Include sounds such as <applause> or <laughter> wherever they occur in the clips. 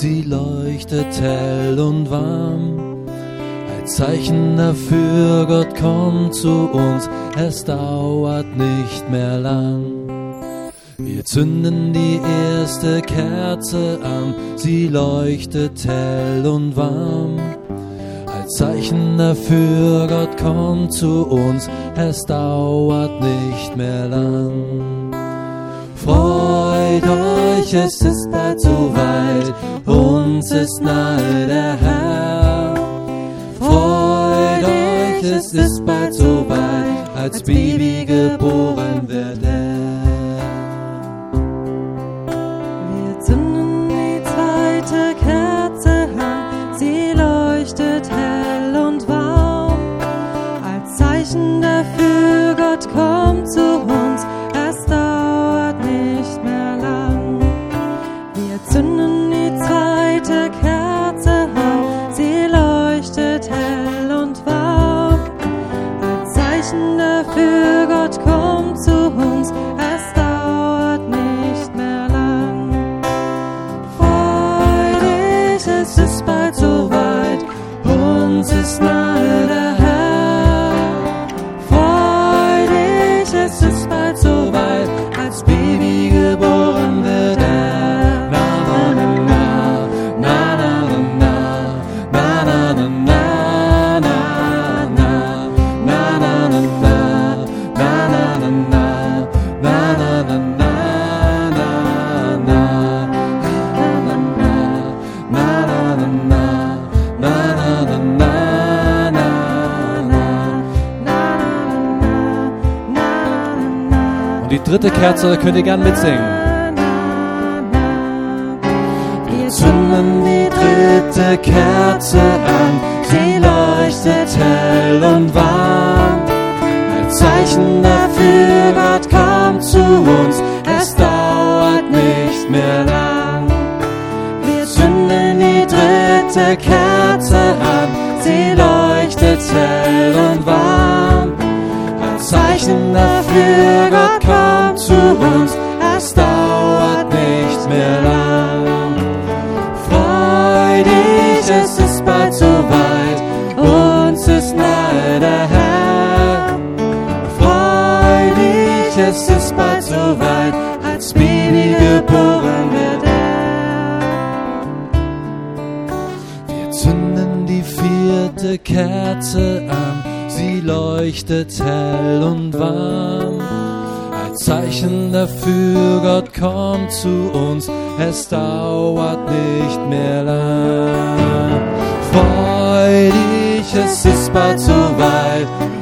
sie leuchtet hell und warm. Ein Zeichen dafür, Gott kommt zu uns, es dauert nicht mehr lang. Wir zünden die erste Kerze an, sie leuchtet hell und warm. Als Zeichen dafür, Gott kommt zu uns, es dauert nicht mehr lang. Freut euch, es ist bald soweit, uns ist nahe der Herr. Freut euch, es ist bald soweit, als Baby geboren wird er. Wir zünden die zweite Kerze an, sie leuchtet hell und warm. Als Zeichen dafür, Gott kommt zu uns, Dritte Kerze könnt ihr gern mitsingen. Wir Zünden die dritte Kerze an, sie leuchtet hell und warm. Ein Zeichen dafür, Gott kommt zu uns, es dauert nicht mehr lang. Wir zünden die dritte Kerze an, sie leuchtet hell und warm. Ein Zeichen dafür, Kerze an, sie leuchtet hell und warm. Ein Zeichen dafür, Gott kommt zu uns, es dauert nicht mehr lang. Freu dich, es ist bald soweit, uns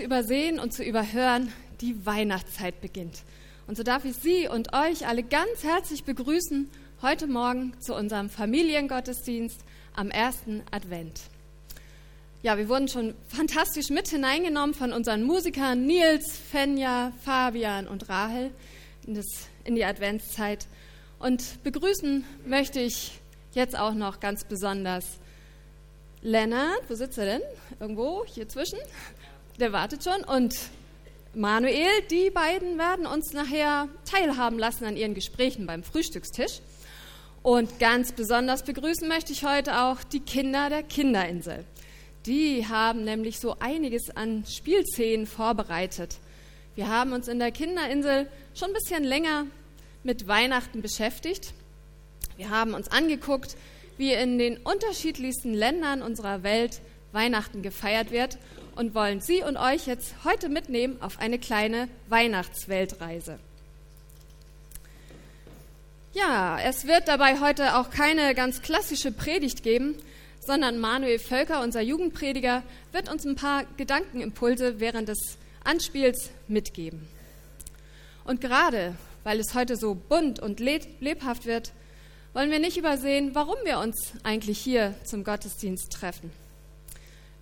zu übersehen und zu überhören, die Weihnachtszeit beginnt. Und so darf ich Sie und euch alle ganz herzlich begrüßen heute Morgen zu unserem Familiengottesdienst am ersten Advent. Ja, wir wurden schon fantastisch mit hineingenommen von unseren Musikern Nils, Fenja, Fabian und Rahel in, das, in die Adventszeit. Und begrüßen möchte ich jetzt auch noch ganz besonders Lennart, wo sitzt er denn? Irgendwo hier zwischen? Der wartet schon. Und Manuel, die beiden werden uns nachher teilhaben lassen an ihren Gesprächen beim Frühstückstisch. Und ganz besonders begrüßen möchte ich heute auch die Kinder der Kinderinsel. Die haben nämlich so einiges an Spielszenen vorbereitet. Wir haben uns in der Kinderinsel schon ein bisschen länger mit Weihnachten beschäftigt. Wir haben uns angeguckt, wie in den unterschiedlichsten Ländern unserer Welt Weihnachten gefeiert wird und wollen Sie und euch jetzt heute mitnehmen auf eine kleine Weihnachtsweltreise. Ja, es wird dabei heute auch keine ganz klassische Predigt geben, sondern Manuel Völker, unser Jugendprediger, wird uns ein paar Gedankenimpulse während des Anspiels mitgeben. Und gerade weil es heute so bunt und lebhaft wird, wollen wir nicht übersehen, warum wir uns eigentlich hier zum Gottesdienst treffen.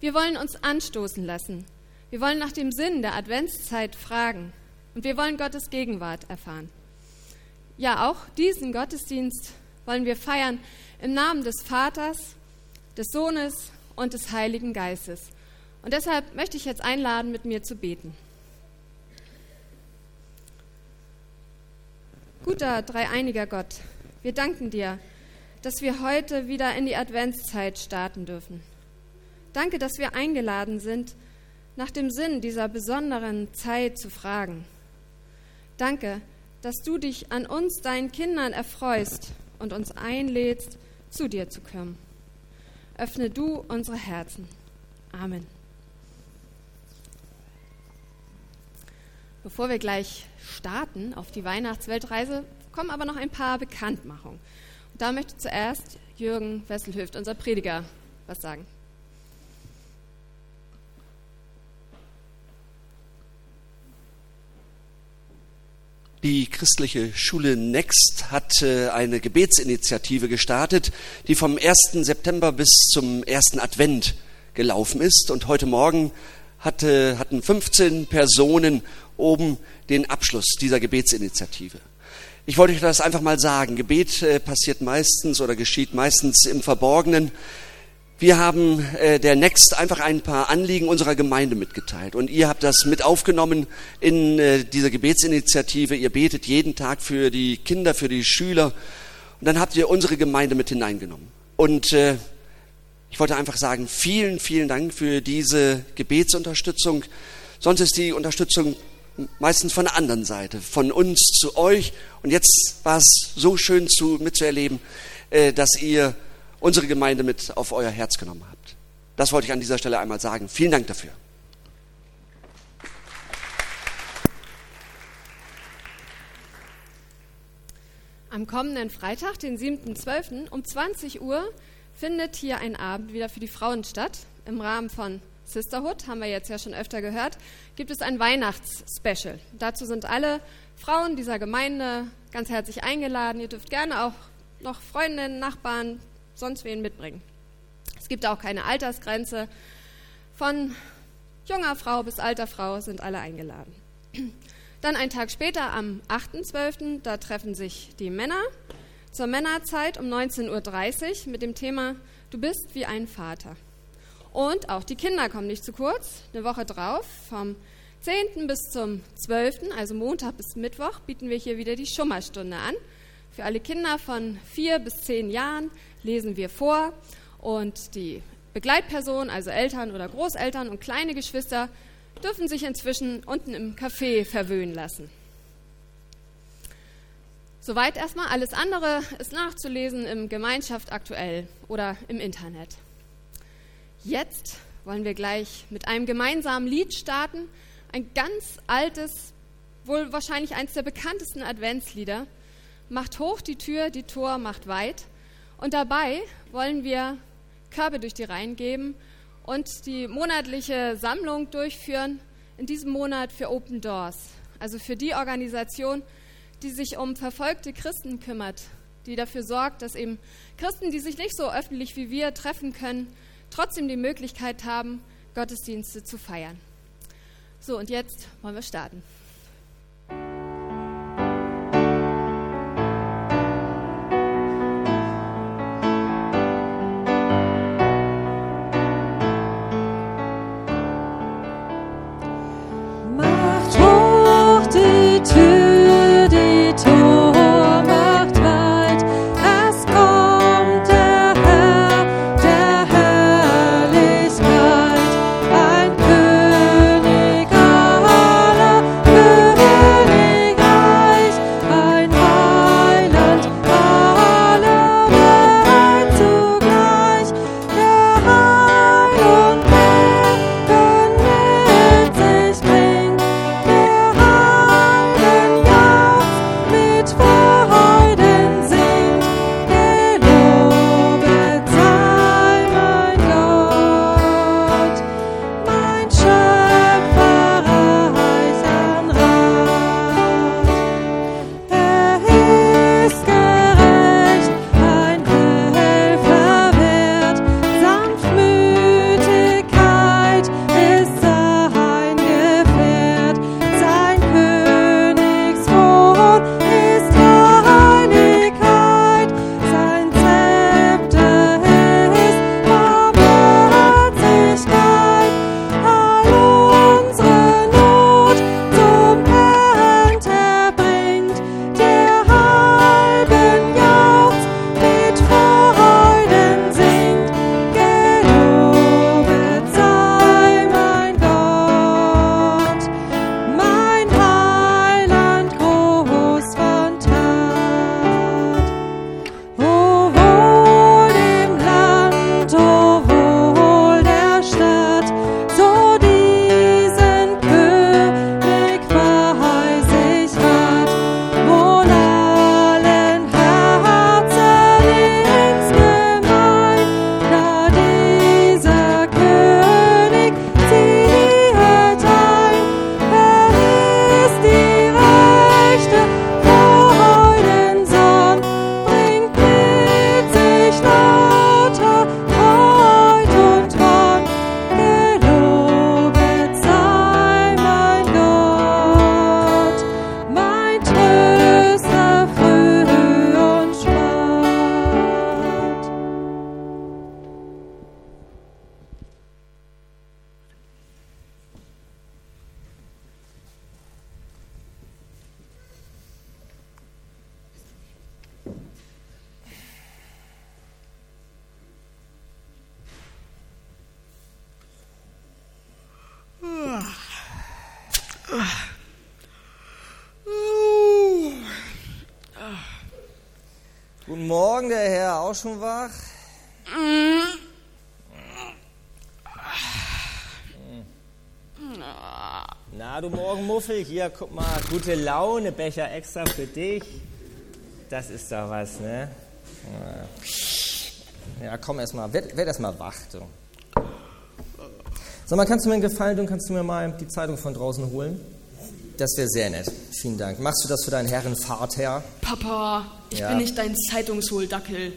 Wir wollen uns anstoßen lassen. Wir wollen nach dem Sinn der Adventszeit fragen. Und wir wollen Gottes Gegenwart erfahren. Ja, auch diesen Gottesdienst wollen wir feiern im Namen des Vaters, des Sohnes und des Heiligen Geistes. Und deshalb möchte ich jetzt einladen, mit mir zu beten. Guter, dreieiniger Gott, wir danken dir, dass wir heute wieder in die Adventszeit starten dürfen. Danke, dass wir eingeladen sind, nach dem Sinn dieser besonderen Zeit zu fragen. Danke, dass du dich an uns, deinen Kindern, erfreust und uns einlädst, zu dir zu kommen. Öffne du unsere Herzen. Amen. Bevor wir gleich starten auf die Weihnachtsweltreise, kommen aber noch ein paar Bekanntmachungen. Und da möchte zuerst Jürgen Wesselhöft, unser Prediger, was sagen. Die christliche Schule Next hat äh, eine Gebetsinitiative gestartet, die vom 1. September bis zum 1. Advent gelaufen ist. Und heute Morgen hatte, hatten 15 Personen oben den Abschluss dieser Gebetsinitiative. Ich wollte euch das einfach mal sagen. Gebet äh, passiert meistens oder geschieht meistens im Verborgenen. Wir haben äh, der Next einfach ein paar Anliegen unserer Gemeinde mitgeteilt und ihr habt das mit aufgenommen in äh, diese Gebetsinitiative. Ihr betet jeden Tag für die Kinder, für die Schüler und dann habt ihr unsere Gemeinde mit hineingenommen. Und äh, ich wollte einfach sagen, vielen, vielen Dank für diese Gebetsunterstützung. Sonst ist die Unterstützung meistens von der anderen Seite, von uns zu euch. Und jetzt war es so schön zu, mitzuerleben, äh, dass ihr unsere Gemeinde mit auf euer Herz genommen habt. Das wollte ich an dieser Stelle einmal sagen. Vielen Dank dafür. Am kommenden Freitag, den 7.12. um 20 Uhr findet hier ein Abend wieder für die Frauen statt. Im Rahmen von Sisterhood, haben wir jetzt ja schon öfter gehört, gibt es ein Weihnachtsspecial. Dazu sind alle Frauen dieser Gemeinde ganz herzlich eingeladen. Ihr dürft gerne auch noch Freundinnen, Nachbarn, sonst wen mitbringen. Es gibt auch keine Altersgrenze. Von junger Frau bis alter Frau sind alle eingeladen. Dann ein Tag später, am 8.12., da treffen sich die Männer zur Männerzeit um 19.30 Uhr mit dem Thema Du bist wie ein Vater. Und auch die Kinder kommen nicht zu kurz. Eine Woche drauf, vom 10. bis zum 12., also Montag bis Mittwoch, bieten wir hier wieder die Schummerstunde an. Für alle Kinder von vier bis zehn Jahren lesen wir vor und die Begleitpersonen, also Eltern oder Großeltern und kleine Geschwister, dürfen sich inzwischen unten im Café verwöhnen lassen. Soweit erstmal. Alles andere ist nachzulesen im Gemeinschaft aktuell oder im Internet. Jetzt wollen wir gleich mit einem gemeinsamen Lied starten. Ein ganz altes, wohl wahrscheinlich eines der bekanntesten Adventslieder. Macht hoch die Tür, die Tor macht weit. Und dabei wollen wir Körbe durch die Reihen geben und die monatliche Sammlung durchführen, in diesem Monat für Open Doors, also für die Organisation, die sich um verfolgte Christen kümmert, die dafür sorgt, dass eben Christen, die sich nicht so öffentlich wie wir treffen können, trotzdem die Möglichkeit haben, Gottesdienste zu feiern. So, und jetzt wollen wir starten. Morgen, der Herr, auch schon wach? Na, du Morgenmuffel, hier, guck mal, gute Laune, Becher extra für dich. Das ist doch was, ne? Ja, komm erst mal, werd, werd erst mal wach, du. Sag mal, kannst du mir einen Gefallen tun, kannst du mir mal die Zeitung von draußen holen? Das wäre sehr nett. Vielen Dank. Machst du das für deinen Herren Vater? Papa, ich Ja. bin nicht dein Zeitungsholdackel.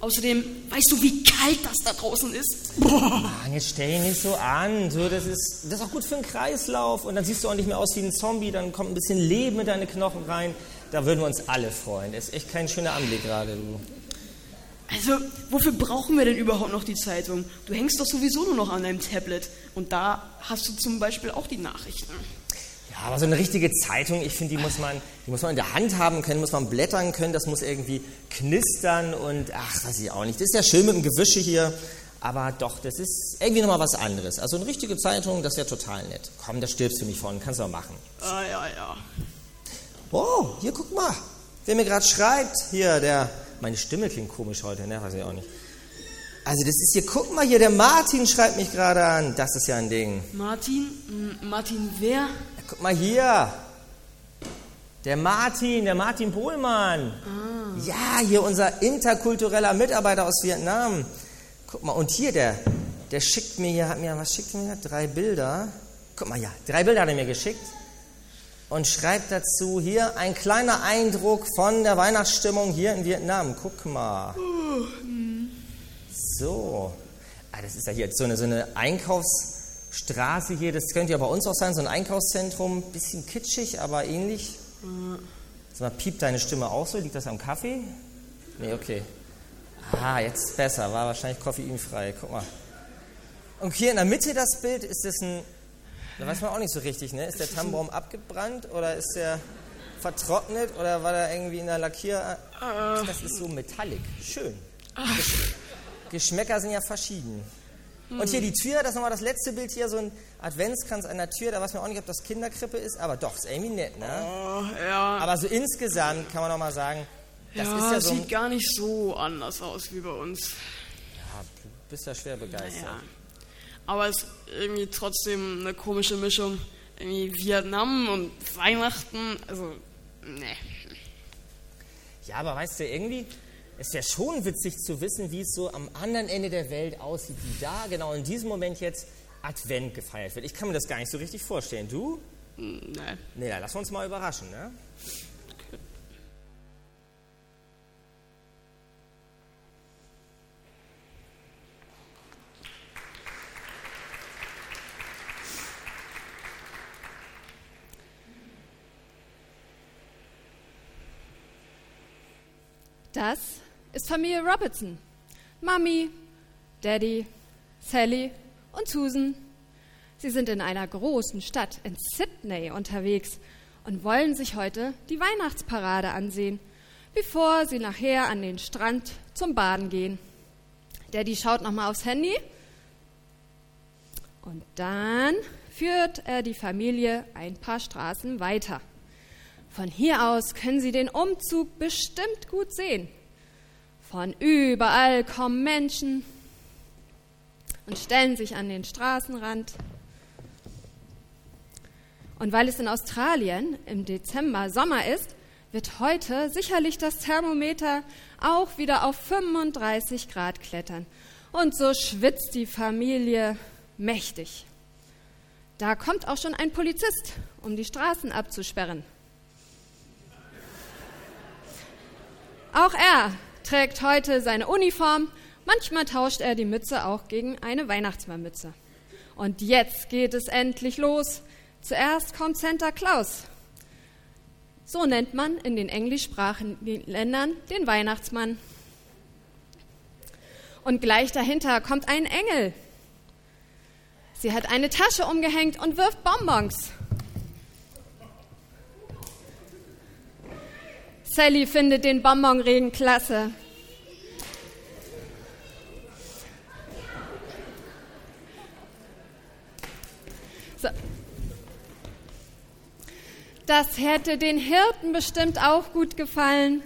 Außerdem, weißt du, wie kalt das da draußen ist? Mann, jetzt stell ihn nicht so an. So, das, ist, das ist auch gut für den Kreislauf. Und dann siehst du auch nicht mehr aus wie ein Zombie. Dann kommt ein bisschen Leben in deine Knochen rein. Da würden wir uns alle freuen. Das ist echt kein schöner Anblick gerade, du. Also, wofür brauchen wir denn überhaupt noch die Zeitung? Du hängst doch sowieso nur noch an deinem Tablet. Und da hast du zum Beispiel auch die Nachrichten. Aber so eine richtige Zeitung, ich finde, die muss man, die muss man in der Hand haben können, muss man blättern können, das muss irgendwie knistern und ach, weiß ich auch nicht. Das ist ja schön mit dem Gewische hier, aber doch, das ist irgendwie nochmal was anderes. Also eine richtige Zeitung, das wäre total nett. Komm, da stirbst du nicht von, kannst du auch machen. Ah, ja, ja. Oh, hier guck mal, wer mir gerade schreibt, hier, der, meine Stimme klingt komisch heute, ne, weiß ich auch nicht. Also das ist hier, guck mal hier, der Martin schreibt mich gerade an, das ist ja ein Ding. Martin? Martin wer? Guck mal hier. Der Martin, der Martin Pohlmann. Ja, hier unser interkultureller Mitarbeiter aus Vietnam. Guck mal, und hier der, der schickt mir hier, hat mir, was schickt er mir? Drei Bilder. Guck mal, ja, drei Bilder hat er mir geschickt. Und schreibt dazu hier ein kleiner Eindruck von der Weihnachtsstimmung hier in Vietnam. Guck mal. So. Ah, das ist ja hier so eine, so eine Einkaufsstraße hier. Das könnte ja bei uns auch sein, so ein Einkaufszentrum. Bisschen kitschig, aber ähnlich. Sag mal, piept deine Stimme auch so? Liegt das am Kaffee? Nee, okay. Ah, jetzt besser. War wahrscheinlich koffeinfrei. Guck mal. Und hier in der Mitte das Bild, ist das ein. Da weiß man auch nicht so richtig, ne? Ist der Tannenbaum abgebrannt oder ist der vertrocknet oder war der irgendwie in der Lackier. Ach, das ist so metallic. Schön. Gesch Geschmäcker sind ja verschieden. Und hier die Tür, das ist nochmal das letzte Bild hier, so ein Adventskranz an der Tür. Da weiß man auch nicht, ob das Kinderkrippe ist, aber doch, ist irgendwie nett, ne? Oh, ja. Aber so insgesamt kann man noch mal sagen, das ja, ist ja so. sieht gar nicht so anders aus wie bei uns. ja, du bist ja schwer begeistert. Naja. Aber es ist irgendwie trotzdem eine komische Mischung. Irgendwie Vietnam und Weihnachten. Also, ne. Ja, aber weißt du, irgendwie, es wäre schon witzig zu wissen, wie es so am anderen Ende der Welt aussieht, wie da genau in diesem Moment jetzt Advent gefeiert wird. Ich kann mir das gar nicht so richtig vorstellen. Du? Ne. Nee, dann lass uns mal überraschen, ne? Das ist Familie Robertson. Mami, Daddy, Sally und Susan. Sie sind in einer großen Stadt in Sydney unterwegs und wollen sich heute die Weihnachtsparade ansehen, bevor sie nachher an den Strand zum Baden gehen. Daddy schaut nochmal aufs Handy und dann führt er die Familie ein paar Straßen weiter. Von hier aus können Sie den Umzug bestimmt gut sehen. Von überall kommen Menschen und stellen sich an den Straßenrand. Und weil es in Australien im Dezember Sommer ist, wird heute sicherlich das Thermometer auch wieder auf 35 Grad klettern. Und so schwitzt die Familie mächtig. Da kommt auch schon ein Polizist, um die Straßen abzusperren. Auch er trägt heute seine Uniform. Manchmal tauscht er die Mütze auch gegen eine Weihnachtsmannmütze. Und jetzt geht es endlich los. Zuerst kommt Santa Claus. So nennt man in den englischsprachigen Ländern den Weihnachtsmann. Und gleich dahinter kommt ein Engel. Sie hat eine Tasche umgehängt und wirft Bonbons. Sally findet den Bonbonregen klasse. So. das hätte den Hirten bestimmt auch gut gefallen,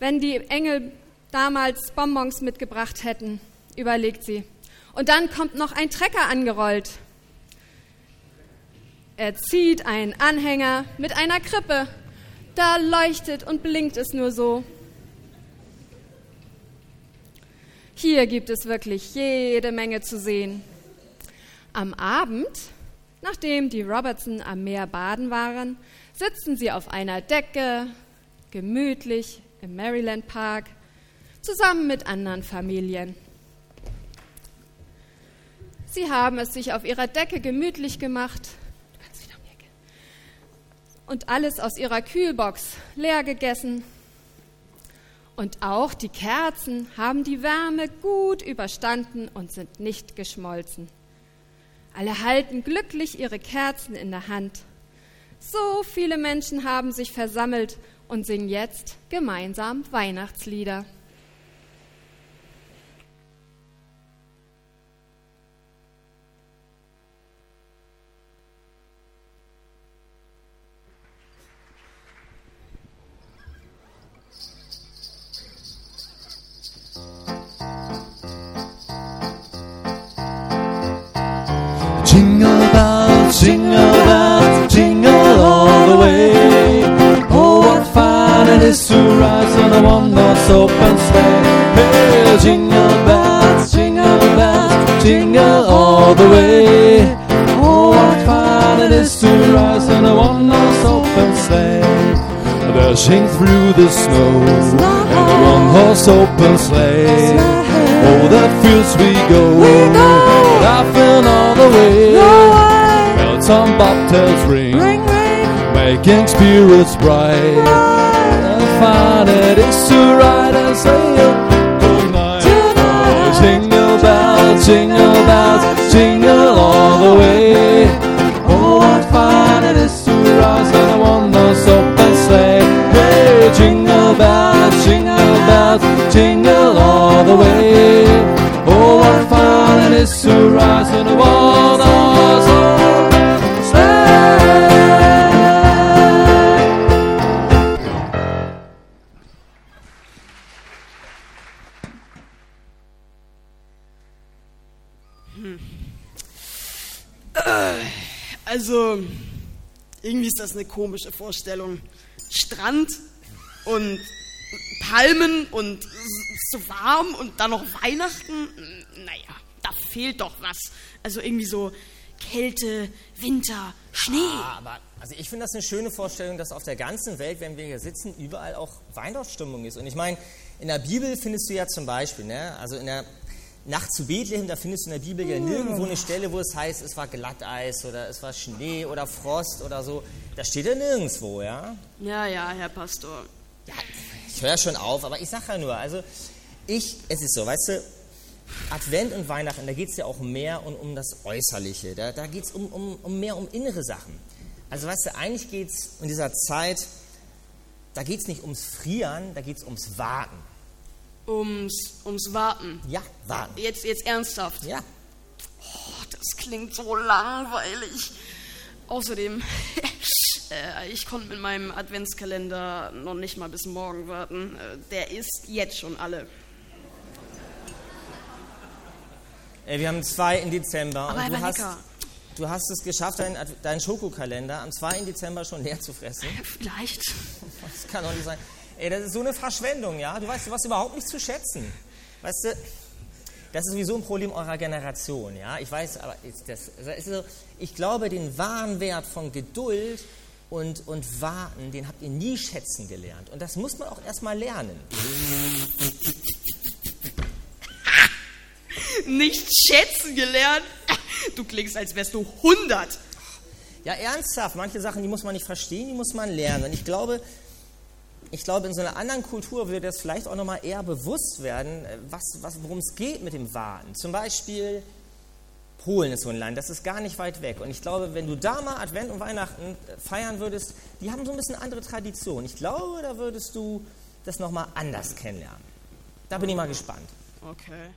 wenn die Engel damals Bonbons mitgebracht hätten, überlegt sie. Und dann kommt noch ein Trecker angerollt. Er zieht einen Anhänger mit einer Krippe. Da leuchtet und blinkt es nur so. Hier gibt es wirklich jede Menge zu sehen. Am Abend, nachdem die Robertson am Meer baden waren, sitzen sie auf einer Decke, gemütlich im Maryland Park, zusammen mit anderen Familien. Sie haben es sich auf ihrer Decke gemütlich gemacht und alles aus ihrer Kühlbox leer gegessen und auch die Kerzen haben die Wärme gut überstanden und sind nicht geschmolzen. Alle halten glücklich ihre Kerzen in der Hand. So viele Menschen haben sich versammelt und singen jetzt gemeinsam Weihnachtslieder. Jingle bells, jingle bells, jingle all the way. Oh, what fun it is to ride on a one-horse open sleigh. Hey, jingle bells, jingle bells, jingle all the way. Oh, what fun it is to ride on a one-horse open sleigh. Dashing through the snow in a one-horse open sleigh. Oh, that fields we go, laughing all the way. Bells on bobtails ring, ring, ring, making spirits bright. And fun it is to ride and sail tonight. Oh, jingle bells, jingle bells, jingle all the way. Oh, what fun it is to ride on a one-horse open sleigh. Hey, jingle bells, jingle bells, jingle all the way. Oh, what fun it is to sleigh. Also, irgendwie ist das eine komische Vorstellung. Strand und Palmen und so warm und dann noch Weihnachten. Naja, fehlt doch was. Also irgendwie so Kälte, Winter, Schnee. Ah, aber also ich finde das eine schöne Vorstellung, dass auf der ganzen Welt, wenn wir hier sitzen, überall auch Weihnachtsstimmung ist. Und ich meine, in der Bibel findest du ja zum Beispiel, ne, also in der Nacht zu Bethlehem, da findest du in der Bibel ja nirgendwo eine Stelle, wo es heißt, es war Glatteis oder es war Schnee oder Frost oder so. Das steht ja nirgendwo, ja. Ja, ja, Herr Pastor. Ja, ich höre schon auf, aber ich sage ja nur, also ich, es ist so, weißt du, Advent und Weihnachten, da geht es ja auch mehr um, um das Äußerliche, da, da geht es um, um, um mehr um innere Sachen. Also weißt du, eigentlich geht es in dieser Zeit, da geht es nicht ums Frieren, da geht es ums Warten. Ums, ums Warten. Ja, warten. Jetzt, jetzt ernsthaft. Ja, Oh, das klingt so langweilig. Außerdem, <laughs> äh, ich konnte mit meinem Adventskalender noch nicht mal bis morgen warten. Äh, der ist jetzt schon alle. Wir haben zwei im Dezember Aber und du hast, lecker. du hast es geschafft, deinen, deinen Schokokalender am 2. Dezember schon leer zu fressen. <laughs> Vielleicht. Das kann doch nicht sein. Ey, das ist so eine Verschwendung, ja? Du weißt, du hast überhaupt nicht zu schätzen. Weißt du, das ist sowieso ein Problem eurer Generation, ja? Ich weiß, aber das, ist so, ich glaube, den wahren Wert von Geduld und, und Warten, den habt ihr nie schätzen gelernt. Und das muss man auch erstmal lernen. Nicht schätzen gelernt. Du klingst, als wärst du 100. Ja, ernsthaft, manche Sachen, die muss man nicht verstehen, die muss man lernen. Und ich glaube, ich glaube, in so einer anderen Kultur würde das vielleicht auch nochmal eher bewusst werden, äh, was, was, worum es geht mit dem Warten. Zum Beispiel Polen ist so ein Land, das ist gar nicht weit weg. Und ich glaube, wenn du da mal Advent und Weihnachten äh, feiern würdest, die haben so ein bisschen andere Traditionen. Ich glaube, da würdest du das nochmal anders kennenlernen. Da bin ich mal gespannt. Okay.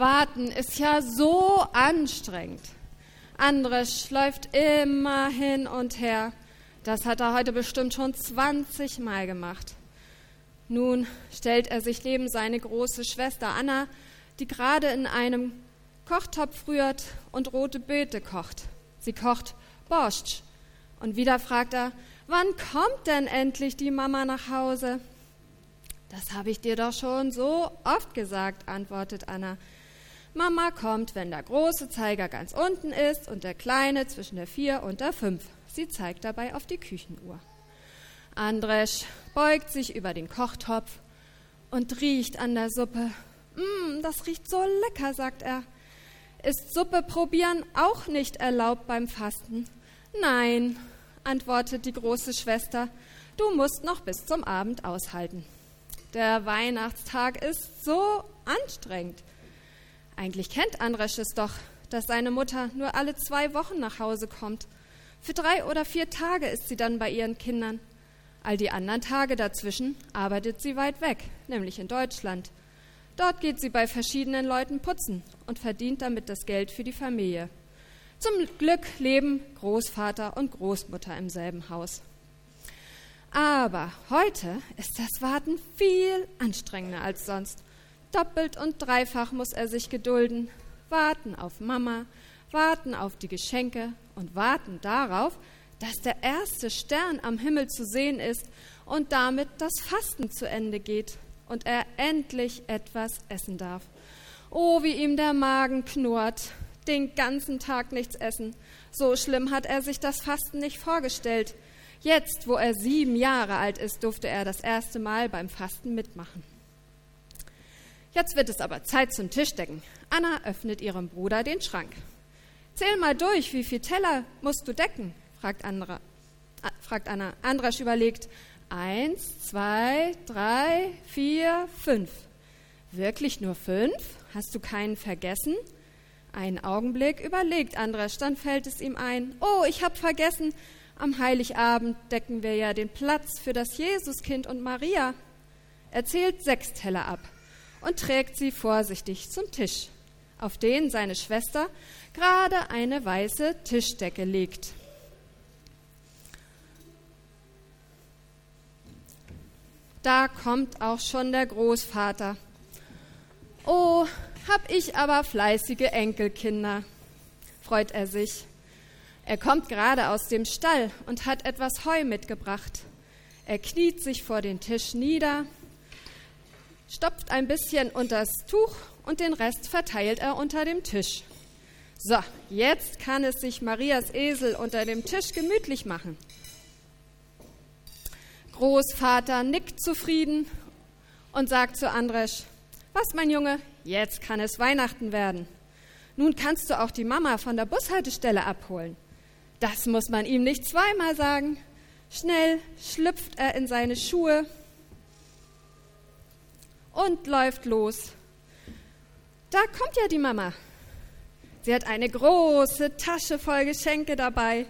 Warten ist ja so anstrengend. Andres läuft immer hin und her. Das hat er heute bestimmt schon 20 Mal gemacht. Nun stellt er sich neben seine große Schwester Anna, die gerade in einem Kochtopf rührt und rote Beete kocht. Sie kocht Borscht. Und wieder fragt er, wann kommt denn endlich die Mama nach Hause? Das habe ich dir doch schon so oft gesagt, antwortet Anna. Mama kommt, wenn der große Zeiger ganz unten ist und der kleine zwischen der vier und der fünf. Sie zeigt dabei auf die Küchenuhr. Andresch beugt sich über den Kochtopf und riecht an der Suppe. Mmm, das riecht so lecker, sagt er. Ist Suppe probieren auch nicht erlaubt beim Fasten? Nein, antwortet die große Schwester, du musst noch bis zum Abend aushalten. Der Weihnachtstag ist so anstrengend. Eigentlich kennt Andresch es doch, dass seine Mutter nur alle zwei Wochen nach Hause kommt. Für drei oder vier Tage ist sie dann bei ihren Kindern. All die anderen Tage dazwischen arbeitet sie weit weg, nämlich in Deutschland. Dort geht sie bei verschiedenen Leuten putzen und verdient damit das Geld für die Familie. Zum Glück leben Großvater und Großmutter im selben Haus. Aber heute ist das Warten viel anstrengender als sonst. Doppelt und dreifach muss er sich gedulden. Warten auf Mama, warten auf die Geschenke und warten darauf, dass der erste Stern am Himmel zu sehen ist und damit das Fasten zu Ende geht und er endlich etwas essen darf. Oh, wie ihm der Magen knurrt. Den ganzen Tag nichts essen. So schlimm hat er sich das Fasten nicht vorgestellt. Jetzt, wo er sieben Jahre alt ist, durfte er das erste Mal beim Fasten mitmachen. Jetzt wird es aber Zeit zum Tischdecken. Anna öffnet ihrem Bruder den Schrank. Zähl mal durch, wie viel Teller musst du decken? fragt, Andra, äh, fragt Anna. Andrasch überlegt. Eins, zwei, drei, vier, fünf. Wirklich nur fünf? Hast du keinen vergessen? Einen Augenblick überlegt Andrasch, dann fällt es ihm ein. Oh, ich hab vergessen, am Heiligabend decken wir ja den Platz für das Jesuskind und Maria. Er zählt sechs Teller ab und trägt sie vorsichtig zum Tisch, auf den seine Schwester gerade eine weiße Tischdecke legt. Da kommt auch schon der Großvater. Oh, hab ich aber fleißige Enkelkinder, freut er sich. Er kommt gerade aus dem Stall und hat etwas Heu mitgebracht. Er kniet sich vor den Tisch nieder, stopft ein bisschen unters Tuch und den Rest verteilt er unter dem Tisch. So, jetzt kann es sich Marias Esel unter dem Tisch gemütlich machen. Großvater nickt zufrieden und sagt zu Andresch, was mein Junge, jetzt kann es Weihnachten werden. Nun kannst du auch die Mama von der Bushaltestelle abholen. Das muss man ihm nicht zweimal sagen. Schnell schlüpft er in seine Schuhe und läuft los. Da kommt ja die Mama. Sie hat eine große Tasche voll Geschenke dabei.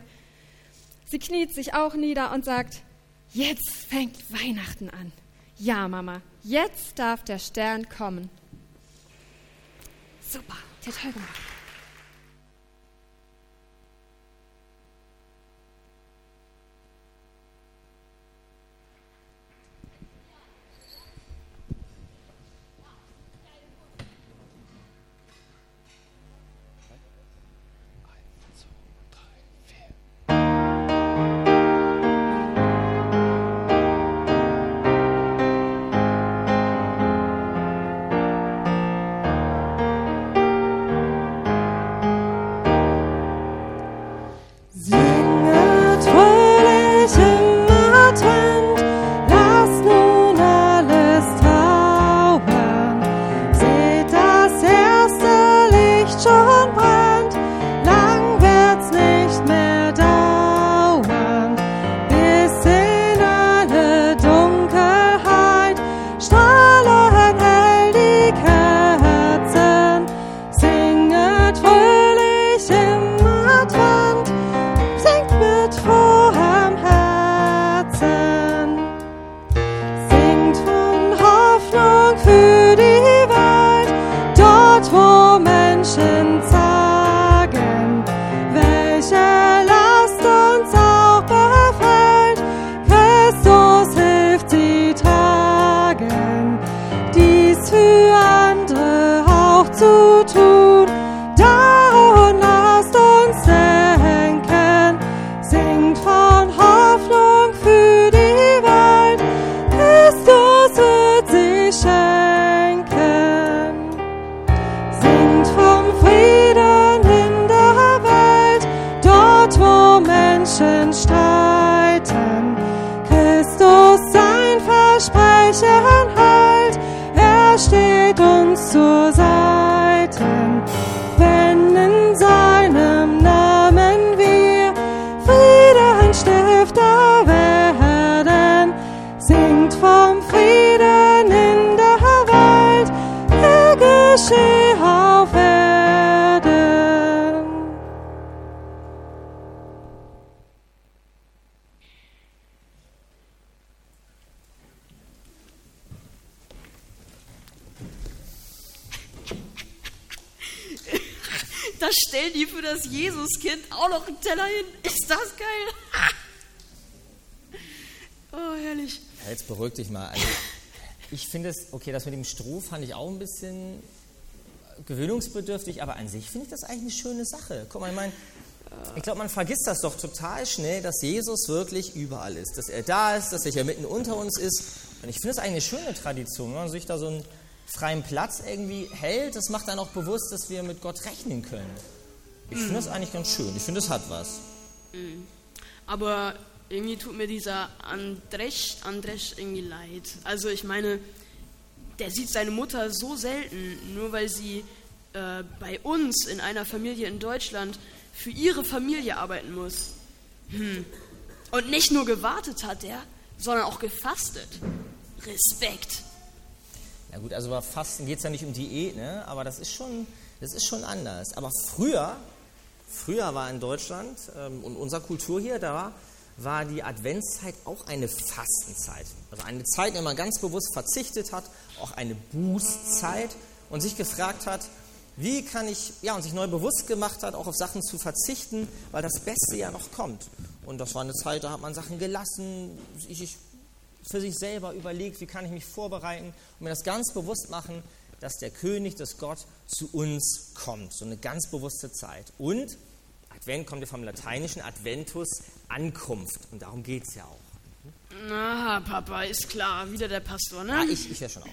Sie kniet sich auch nieder und sagt, jetzt fängt Weihnachten an. Ja, Mama, jetzt darf der Stern kommen. Super, der toll gemacht. Die für das Jesuskind auch noch einen Teller hin. Ist das geil? Oh, herrlich. Ja, Jetzt beruhig dich mal. Also, ich finde es, okay, das mit dem Stroh fand ich auch ein bisschen gewöhnungsbedürftig, aber an sich finde ich das eigentlich eine schöne Sache. Guck mal, ich meine, ich glaube, man vergisst das doch total schnell, dass Jesus wirklich überall ist, dass er da ist, dass er hier mitten unter uns ist. Und ich finde das eigentlich eine schöne Tradition, wenn man sich da so einen freien Platz irgendwie hält. Das macht dann auch bewusst, dass wir mit Gott rechnen können. Ich finde das eigentlich ganz schön. Ich finde, es hat was. Aber irgendwie tut mir dieser Andresch, Andresch irgendwie leid. Also ich meine, der sieht seine Mutter so selten, nur weil sie äh, bei uns in einer Familie in Deutschland für ihre Familie arbeiten muss. Hm. Und nicht nur gewartet hat er, sondern auch gefastet. Respekt. Na gut, also bei Fasten geht es ja nicht um Diät, ne? aber das ist, schon, das ist schon anders. Aber früher, früher war in Deutschland ähm, und unserer Kultur hier, da war, die Adventszeit auch eine Fastenzeit. Also eine Zeit, in der man ganz bewusst verzichtet hat, auch eine Bußzeit und sich gefragt hat, wie kann ich, ja, und sich neu bewusst gemacht hat, auch auf Sachen zu verzichten, weil das Beste ja noch kommt. Und das war eine Zeit, da hat man Sachen gelassen, sich für sich selber überlegt, wie kann ich mich vorbereiten und mir das ganz bewusst machen, dass der König, das Gott zu uns kommt. So eine ganz bewusste Zeit. Und Advent kommt ja vom lateinischen Adventus, Ankunft. Und darum geht es ja auch. Na, Papa, ist klar. Wieder der Pastor, ne? Ah, ich, ich höre schon auf.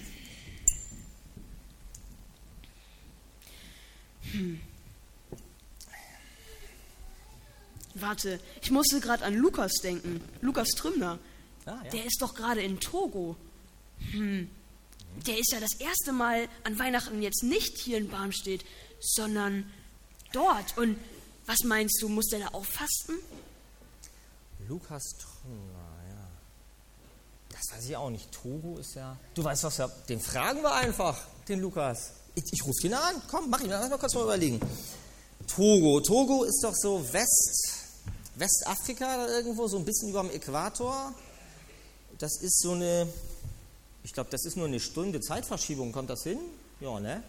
Warte, ich musste gerade an Lukas denken. Lukas Trümmer. Ah, ja. Der ist doch gerade in Togo. Hm. Der ist ja das erste Mal an Weihnachten jetzt nicht hier in Barmstedt, sondern dort. Und was meinst du, muss der da auch fasten? Lukas Trümmer, ja. Das weiß ich auch nicht. Togo ist ja. Du weißt was, ja, den fragen wir einfach, den Lukas. Ich, ich rufe ihn an. Komm, mach ihn, lass mal kurz mal überlegen. Togo. Togo ist doch so West, Westafrika irgendwo, so ein bisschen über dem Äquator. Das ist so eine, ich glaube, das ist nur eine Stunde Zeitverschiebung. Kommt das hin? Ja, ne?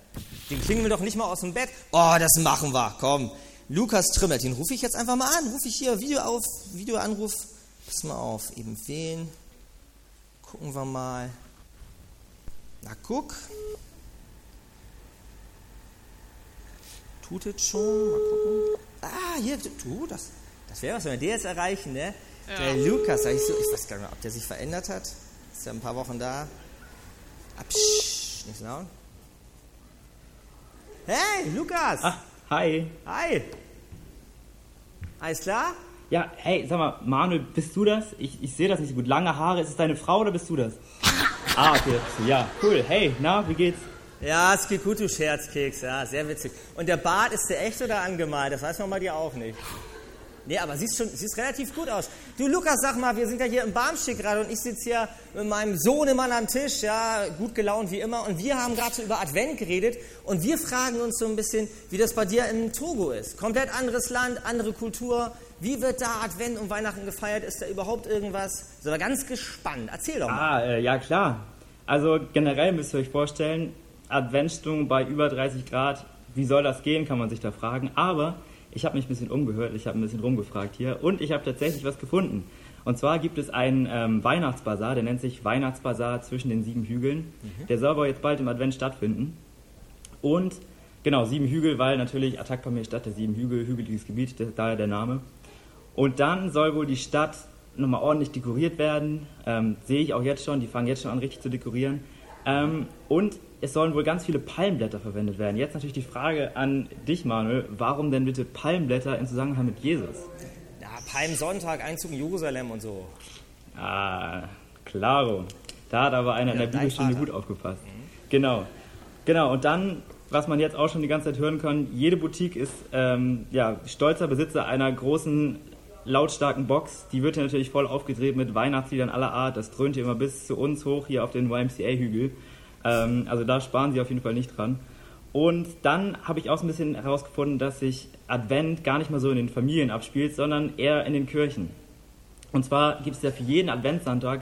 Den klingen wir doch nicht mal aus dem Bett. Oh, das machen wir. Komm. Lukas Trimmert, den rufe ich jetzt einfach mal an. Rufe ich hier Video auf, Videoanruf. Pass mal auf, eben wen. Gucken wir mal. Na, guck. Tut es schon. Mal gucken. Ah, hier, du, das, das wäre was, wenn wir den jetzt erreichen, ne? Der Lukas, sag ich, so, ich weiß gar nicht mehr, ob der sich verändert hat. Ist ja ein paar Wochen da. Absch, nicht so laut. Hey, Lukas! Ach, hi. Hi! Alles klar? Ja, hey, sag mal, Manuel, bist du das? Ich, ich sehe das nicht so gut. Lange Haare, ist es deine Frau oder bist du das? <laughs> Ah, okay, ja, cool. Hey, na, wie geht's? Ja, es geht gut, du Scherzkeks, ja, sehr witzig. Und der Bart, ist der echt oder angemalt? Das weiß man bei dir auch nicht. Nee, aber siehst schon, siehst relativ gut aus. Du Lukas, sag mal, wir sind ja hier im Barmstedt gerade und ich sitze hier mit meinem Sohnemann am Tisch, ja, gut gelaunt wie immer. Und wir haben gerade so über Advent geredet und wir fragen uns so ein bisschen, wie das bei dir in Togo ist. Komplett anderes Land, andere Kultur. Wie wird da Advent und Weihnachten gefeiert? Ist da überhaupt irgendwas? So, ganz gespannt. Erzähl doch mal. Ah, äh, ja, klar. Also generell müsst ihr euch vorstellen, Adventsstimmung bei über 30 Grad. Wie soll das gehen, kann man sich da fragen. Aber ich habe mich ein bisschen umgehört, ich habe ein bisschen rumgefragt hier und ich habe tatsächlich was gefunden. Und zwar gibt es einen ähm, Weihnachtsbazar, der nennt sich Weihnachtsbazar zwischen den sieben Hügeln. Der soll aber jetzt bald im Advent stattfinden. Und genau, sieben Hügel, weil natürlich Attack bei mir Stadt der sieben Hügel, hügeliges Gebiet, daher der Name. Und dann soll wohl die Stadt nochmal ordentlich dekoriert werden. Ähm, sehe ich auch jetzt schon, die fangen jetzt schon an richtig zu dekorieren. Ähm, und es sollen wohl ganz viele Palmblätter verwendet werden. Jetzt natürlich die Frage an dich, Manuel, warum denn bitte Palmblätter im Zusammenhang mit Jesus? Ja, Palmsonntag, Einzug in Jerusalem und so. Ah, klaro. Da hat aber einer in Ja, der dein Bibelstunde gut aufgepasst. Genau. Genau, und dann, was man jetzt auch schon die ganze Zeit hören kann, jede Boutique ist ähm, ja, stolzer Besitzer einer großen, lautstarken Box. Die wird hier natürlich voll aufgedreht mit Weihnachtsliedern aller Art. Das dröhnt hier immer bis zu uns hoch hier auf den YMCA-Hügel. Ähm, also da sparen sie auf jeden Fall nicht dran. Und dann habe ich auch so ein bisschen herausgefunden, dass sich Advent gar nicht mal so in den Familien abspielt, sondern eher in den Kirchen. Und zwar gibt es ja für jeden Adventssonntag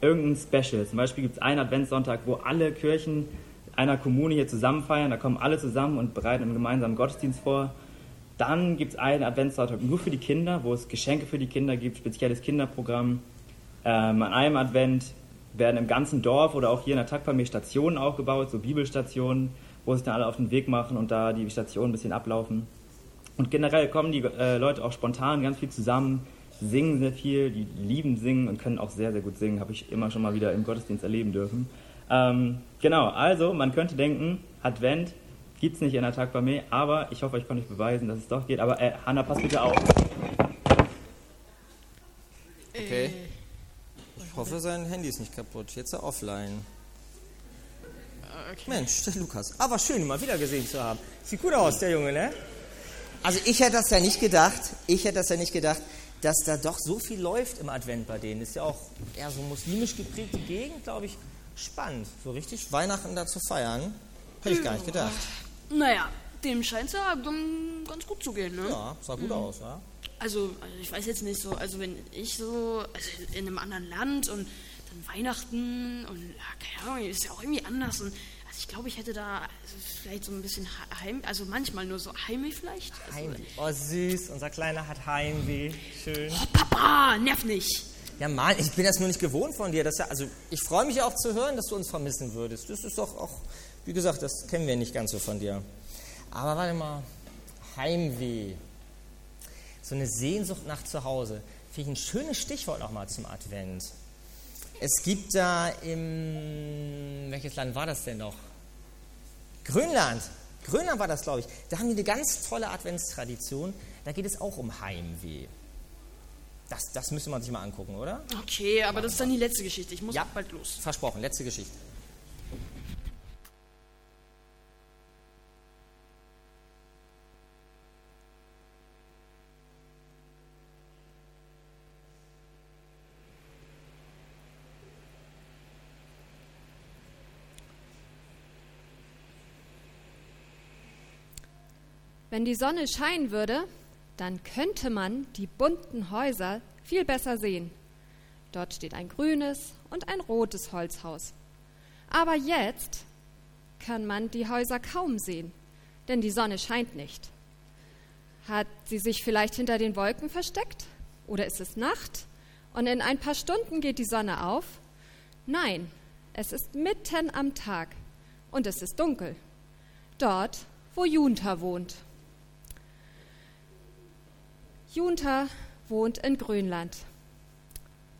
irgendein Special. Zum Beispiel gibt es einen Adventssonntag, wo alle Kirchen einer Kommune hier zusammen feiern. Da kommen alle zusammen und bereiten einen gemeinsamen Gottesdienst vor. Dann gibt es einen Adventssonntag nur für die Kinder, wo es Geschenke für die Kinder gibt, spezielles Kinderprogramm. Ähm, an einem Advent werden im ganzen Dorf oder auch hier in der Takpalme Stationen aufgebaut, so Bibelstationen, wo sich dann alle auf den Weg machen und da die Stationen ein bisschen ablaufen. Und generell kommen die äh, Leute auch spontan ganz viel zusammen, singen sehr viel, die lieben singen und können auch sehr, sehr gut singen, habe ich immer schon mal wieder im Gottesdienst erleben dürfen. Ähm, genau, also man könnte denken, Advent gibt es nicht in der mir, aber ich hoffe, ich kann euch beweisen, dass es doch geht. Aber äh, Hanna, pass bitte auf. Okay. Ich hoffe, sein Handy ist nicht kaputt. Jetzt ist er offline. Mensch, der Lukas. Aber schön, ihn mal wieder gesehen zu haben. Sieht gut aus, der Junge, ne? Also ich hätte das ja nicht gedacht, ich hätte das ja nicht gedacht, dass da doch so viel läuft im Advent bei denen. Ist ja auch eher so muslimisch geprägte Gegend, glaube ich. Spannend, so richtig Weihnachten da zu feiern. Hätte ich gar nicht gedacht. Naja, dem scheint es ja ganz gut zu gehen, ne? Ja, sah gut aus, ja. Also, also ich weiß jetzt nicht so, also wenn ich so, also in einem anderen Land und dann Weihnachten und ja, keine Ahnung, ist ja auch irgendwie anders und also ich glaube, ich hätte da also vielleicht so ein bisschen heim, also manchmal nur so Heimweh vielleicht. Also, Heimweh. Oh, süß, unser Kleiner hat Heimweh. Schön. oh, Papa, nerv nicht. Ja, Mann, ich bin das nur nicht gewohnt von dir. Das ja, also ich freue mich auch zu hören, dass du uns vermissen würdest. Das ist doch auch, wie gesagt, das kennen wir nicht ganz so von dir. Aber warte mal, Heimweh. So eine Sehnsucht nach zu Hause. Finde ich ein schönes Stichwort nochmal zum Advent. Es gibt da im, welches Land war das denn noch? Grönland. Grönland war das, glaube ich. Da haben die eine ganz tolle Adventstradition. Da geht es auch um Heimweh. Das, das müsste man sich mal angucken, oder? Okay, aber das ist dann die letzte Geschichte. Ich muss Ja. bald los. Versprochen, letzte Geschichte. Wenn die Sonne scheinen würde, dann könnte man die bunten Häuser viel besser sehen. Dort steht ein grünes und ein rotes Holzhaus. Aber jetzt kann man die Häuser kaum sehen, denn die Sonne scheint nicht. Hat sie sich vielleicht hinter den Wolken versteckt? Oder ist es Nacht und in ein paar Stunden geht die Sonne auf? Nein, es ist mitten am Tag und es ist dunkel. Dort, wo Junta wohnt. Junta wohnt in Grönland.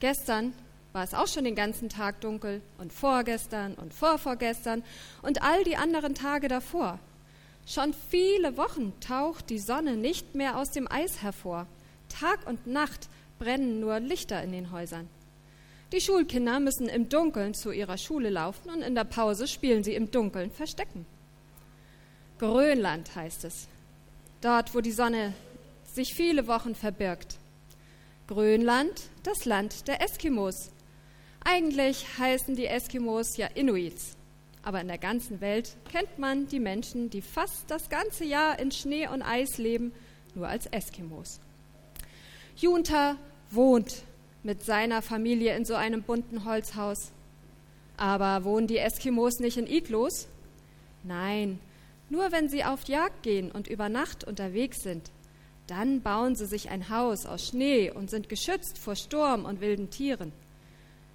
Gestern war es auch schon den ganzen Tag dunkel und vorgestern und vorvorgestern und all die anderen Tage davor. Schon viele Wochen taucht die Sonne nicht mehr aus dem Eis hervor. Tag und Nacht brennen nur Lichter in den Häusern. Die Schulkinder müssen im Dunkeln zu ihrer Schule laufen und in der Pause spielen sie im Dunkeln Verstecken. Grönland heißt es. Dort, wo die Sonne sich viele Wochen verbirgt. Grönland, das Land der Eskimos. Eigentlich heißen die Eskimos ja Inuits. Aber in der ganzen Welt kennt man die Menschen, die fast das ganze Jahr in Schnee und Eis leben, nur als Eskimos. Junta wohnt mit seiner Familie in so einem bunten Holzhaus. Aber wohnen die Eskimos nicht in Iglos? Nein, nur wenn sie auf Jagd gehen und über Nacht unterwegs sind. Dann bauen sie sich ein Haus aus Schnee und sind geschützt vor Sturm und wilden Tieren.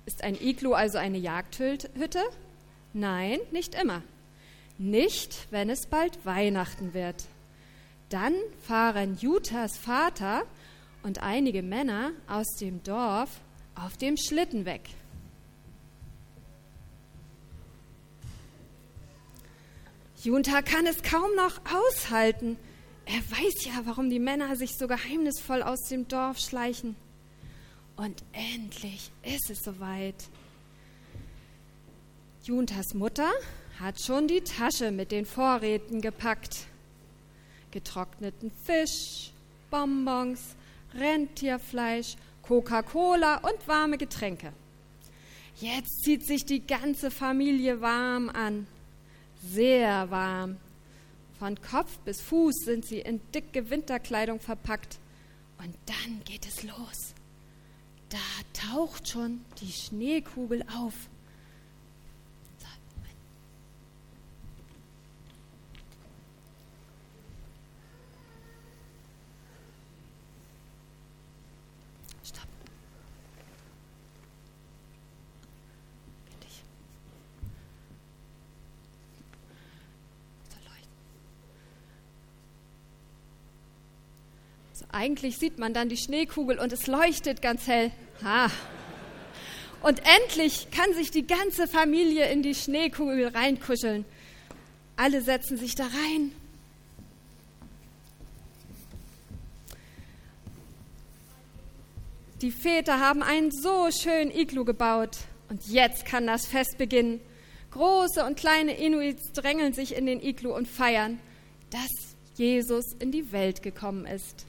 Ist ein Iglu also eine Jagdhütte? Nein, nicht immer. Nicht, wenn es bald Weihnachten wird. Dann fahren Jutas Vater und einige Männer aus dem Dorf auf dem Schlitten weg. Junta kann es kaum noch aushalten. Er weiß ja, warum die Männer sich so geheimnisvoll aus dem Dorf schleichen. Und endlich ist es soweit. Juntas Mutter hat schon die Tasche mit den Vorräten gepackt. Getrockneten Fisch, Bonbons, Rentierfleisch, Coca-Cola und warme Getränke. Jetzt zieht sich die ganze Familie warm an. Sehr warm. Von Kopf bis Fuß sind sie in dicke Winterkleidung verpackt. Und dann geht es los. Da taucht schon die Schneekugel auf. Eigentlich sieht man dann die Schneekugel und es leuchtet ganz hell. Ha. Und endlich kann sich die ganze Familie in die Schneekugel reinkuscheln. Alle setzen sich da rein. Die Väter haben einen so schönen Iglu gebaut. Und jetzt kann das Fest beginnen. Große und kleine Inuits drängeln sich in den Iglu und feiern, dass Jesus in die Welt gekommen ist.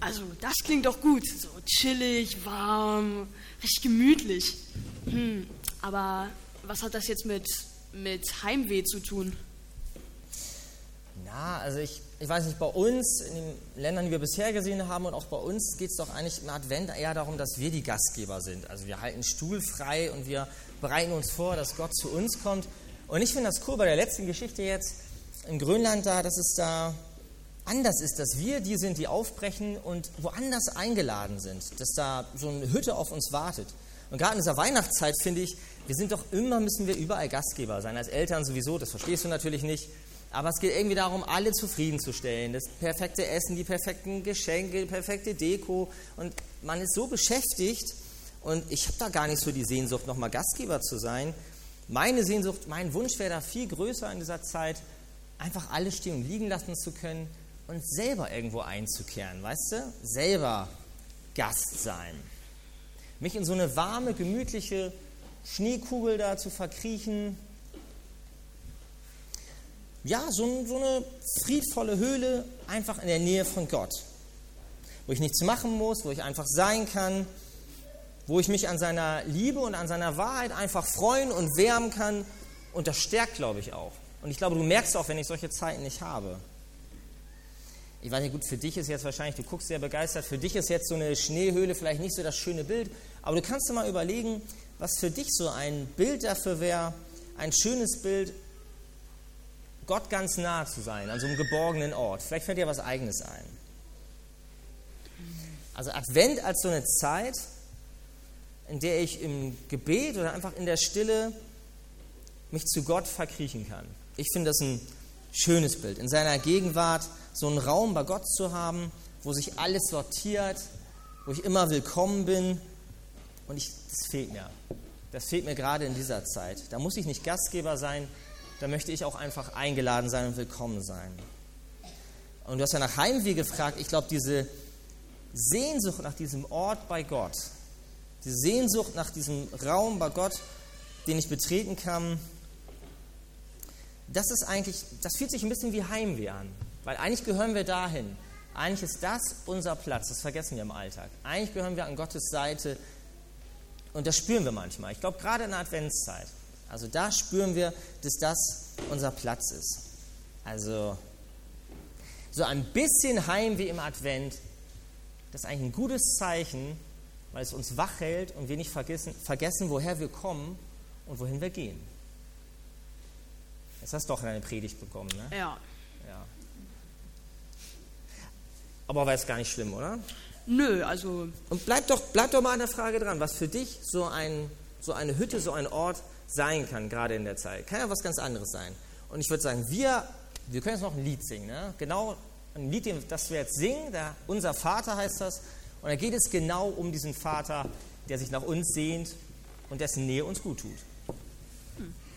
Also, das klingt doch gut. So chillig, warm, recht gemütlich. Hm, aber was hat das jetzt mit, mit Heimweh zu tun? Na, also ich, ich weiß nicht, bei uns, in den Ländern, die wir bisher gesehen haben und auch bei uns geht es doch eigentlich im Advent eher darum, dass wir die Gastgeber sind. Also wir halten Stuhl frei und wir bereiten uns vor, dass Gott zu uns kommt. Und ich finde das cool bei der letzten Geschichte jetzt in Grönland da, dass es da anders ist, dass wir die sind, die aufbrechen und woanders eingeladen sind, dass da so eine Hütte auf uns wartet. Und gerade in dieser Weihnachtszeit finde ich, wir sind doch immer, müssen wir überall Gastgeber sein, als Eltern sowieso, das verstehst du natürlich nicht. Aber es geht irgendwie darum, alle zufriedenzustellen. Das perfekte Essen, die perfekten Geschenke, die perfekte Deko. Und man ist so beschäftigt und ich habe da gar nicht so die Sehnsucht, nochmal Gastgeber zu sein. Meine Sehnsucht, mein Wunsch wäre da viel größer in dieser Zeit, einfach alles stehen und liegen lassen zu können und selber irgendwo einzukehren, weißt du? Selber Gast sein. Mich in so eine warme, gemütliche Schneekugel da zu verkriechen. Ja, so, so eine friedvolle Höhle einfach in der Nähe von Gott. Wo ich nichts machen muss, wo ich einfach sein kann, wo ich mich an seiner Liebe und an seiner Wahrheit einfach freuen und wärmen kann. Und das stärkt, glaube ich, auch. Und ich glaube, du merkst auch, wenn ich solche Zeiten nicht habe. Ich weiß nicht, gut, für dich ist jetzt wahrscheinlich, du guckst sehr begeistert, für dich ist jetzt so eine Schneehöhle vielleicht nicht so das schöne Bild, aber du kannst dir mal überlegen, was für dich so ein Bild dafür wäre, ein schönes Bild, Gott ganz nah zu sein, an so einem geborgenen Ort. Vielleicht fällt dir was Eigenes ein. Also Advent als so eine Zeit, in der ich im Gebet oder einfach in der Stille mich zu Gott verkriechen kann. Ich finde das ein schönes Bild. In seiner Gegenwart so einen Raum bei Gott zu haben, wo sich alles sortiert, wo ich immer willkommen bin. Und ich, das fehlt mir. Das fehlt mir gerade in dieser Zeit. Da muss ich nicht Gastgeber sein, da möchte ich auch einfach eingeladen sein und willkommen sein. Und du hast ja nach Heimweh gefragt. Ich glaube, diese Sehnsucht nach diesem Ort bei Gott, diese Sehnsucht nach diesem Raum bei Gott, den ich betreten kann, das ist eigentlich, das fühlt sich ein bisschen wie Heimweh an. Weil eigentlich gehören wir dahin. Eigentlich ist das unser Platz. Das vergessen wir im Alltag. Eigentlich gehören wir an Gottes Seite. Und das spüren wir manchmal. Ich glaube, gerade in der Adventszeit. Also da spüren wir, dass das unser Platz ist. Also so ein bisschen Heimweh im Advent, das ist eigentlich ein gutes Zeichen, weil es uns wach hält und wir nicht vergessen, vergessen woher wir kommen und wohin wir gehen. Jetzt hast du doch eine Predigt bekommen, ne? Ja. Aber war jetzt gar nicht schlimm, oder? Nö, also Und bleib doch, bleib doch mal an der Frage dran, was für dich so, ein, so eine Hütte, so ein Ort sein kann, gerade in der Zeit. Kann ja was ganz anderes sein. Und ich würde sagen, wir, wir können jetzt noch ein Lied singen. Ne? Genau ein Lied, das wir jetzt singen, der, Unser Vater heißt das. Und da geht es genau um diesen Vater, der sich nach uns sehnt und dessen Nähe uns gut tut. Unser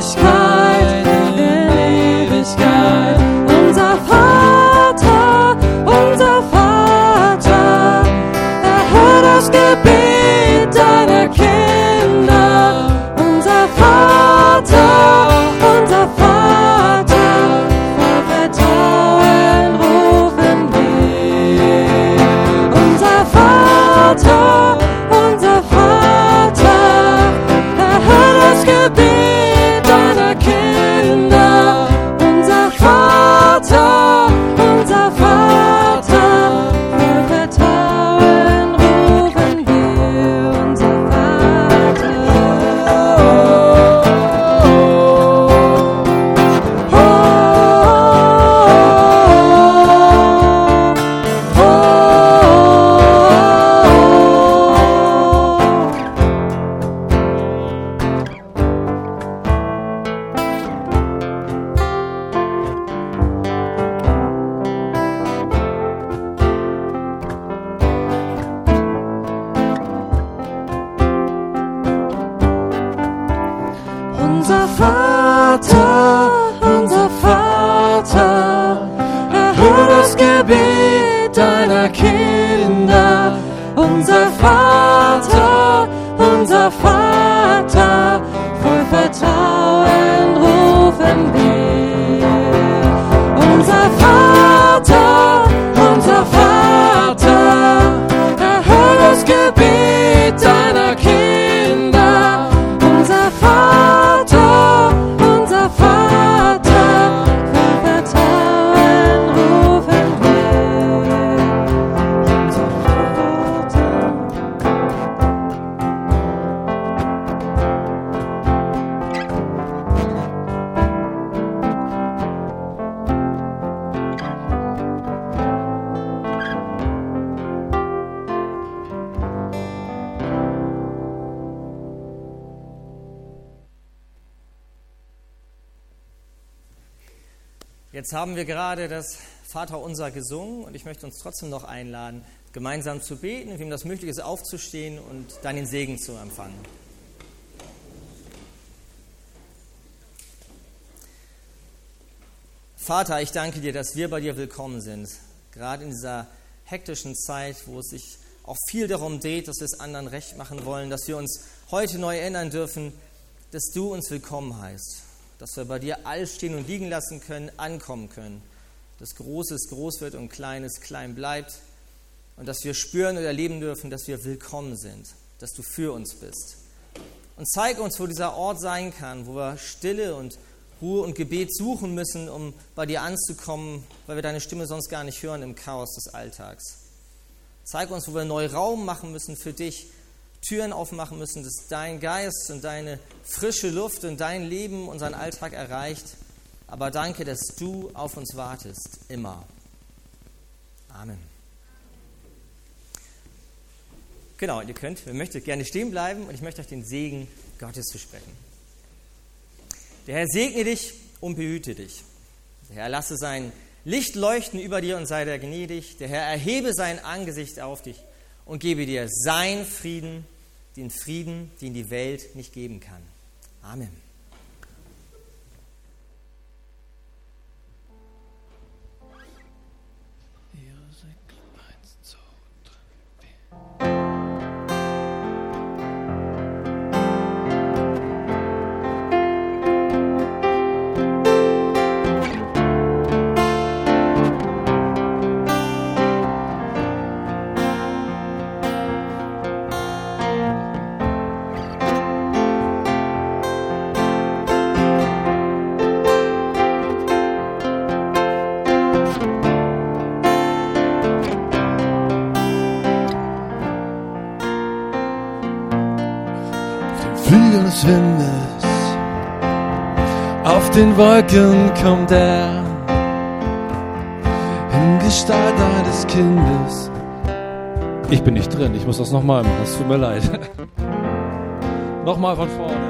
is. Jetzt haben wir gerade das Vaterunser gesungen und ich möchte uns trotzdem noch einladen, gemeinsam zu beten, wem das möglich ist, aufzustehen und dann den Segen zu empfangen. Vater, ich danke dir, dass wir bei dir willkommen sind, gerade in dieser hektischen Zeit, wo es sich auch viel darum dreht, dass wir es anderen recht machen wollen, dass wir uns heute neu erinnern dürfen, dass du uns willkommen heißt, dass wir bei dir alles stehen und liegen lassen können, ankommen können. Dass Großes groß wird und Kleines klein bleibt. Und dass wir spüren und erleben dürfen, dass wir willkommen sind, dass du für uns bist. Und zeig uns, wo dieser Ort sein kann, wo wir Stille und Ruhe und Gebet suchen müssen, um bei dir anzukommen, weil wir deine Stimme sonst gar nicht hören im Chaos des Alltags. Zeig uns, wo wir neu Raum machen müssen für dich, Türen aufmachen müssen, dass dein Geist und deine frische Luft und dein Leben unseren Alltag erreicht. Aber danke, dass du auf uns wartest, immer. Amen. Genau, ihr könnt, ihr möchtet gerne stehen bleiben und ich möchte euch den Segen Gottes versprechen. Der Herr segne dich und behüte dich. Der Herr lasse sein Licht leuchten über dir und sei dir gnädig. Der Herr erhebe sein Angesicht auf dich und gebe dir sein Frieden, den Frieden, den die Welt nicht geben kann. Amen. Wolken kommt er in Gestalt eines Kindes. Ich bin nicht drin, ich muss das nochmal machen, es tut mir leid. <laughs> nochmal von vorne.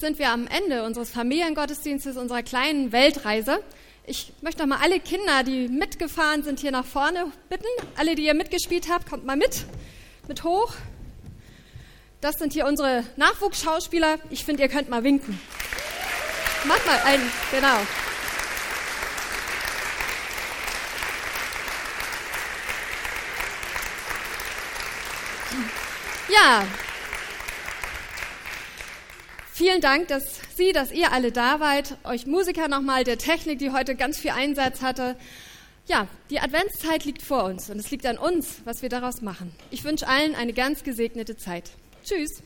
Sind wir am Ende unseres Familiengottesdienstes, unserer kleinen Weltreise. Ich möchte noch mal alle Kinder, die mitgefahren sind, hier nach vorne bitten. Alle, die ihr mitgespielt habt, kommt mal mit, mit hoch. Das sind hier unsere Nachwuchsschauspieler. Ich finde, ihr könnt mal winken. Macht mal einen, genau. Ja, Vielen Dank, dass Sie, dass ihr alle da wart. Euch Musiker nochmal, der Technik, die heute ganz viel Einsatz hatte. Ja, die Adventszeit liegt vor uns und es liegt an uns, was wir daraus machen. Ich wünsche allen eine ganz gesegnete Zeit. Tschüss.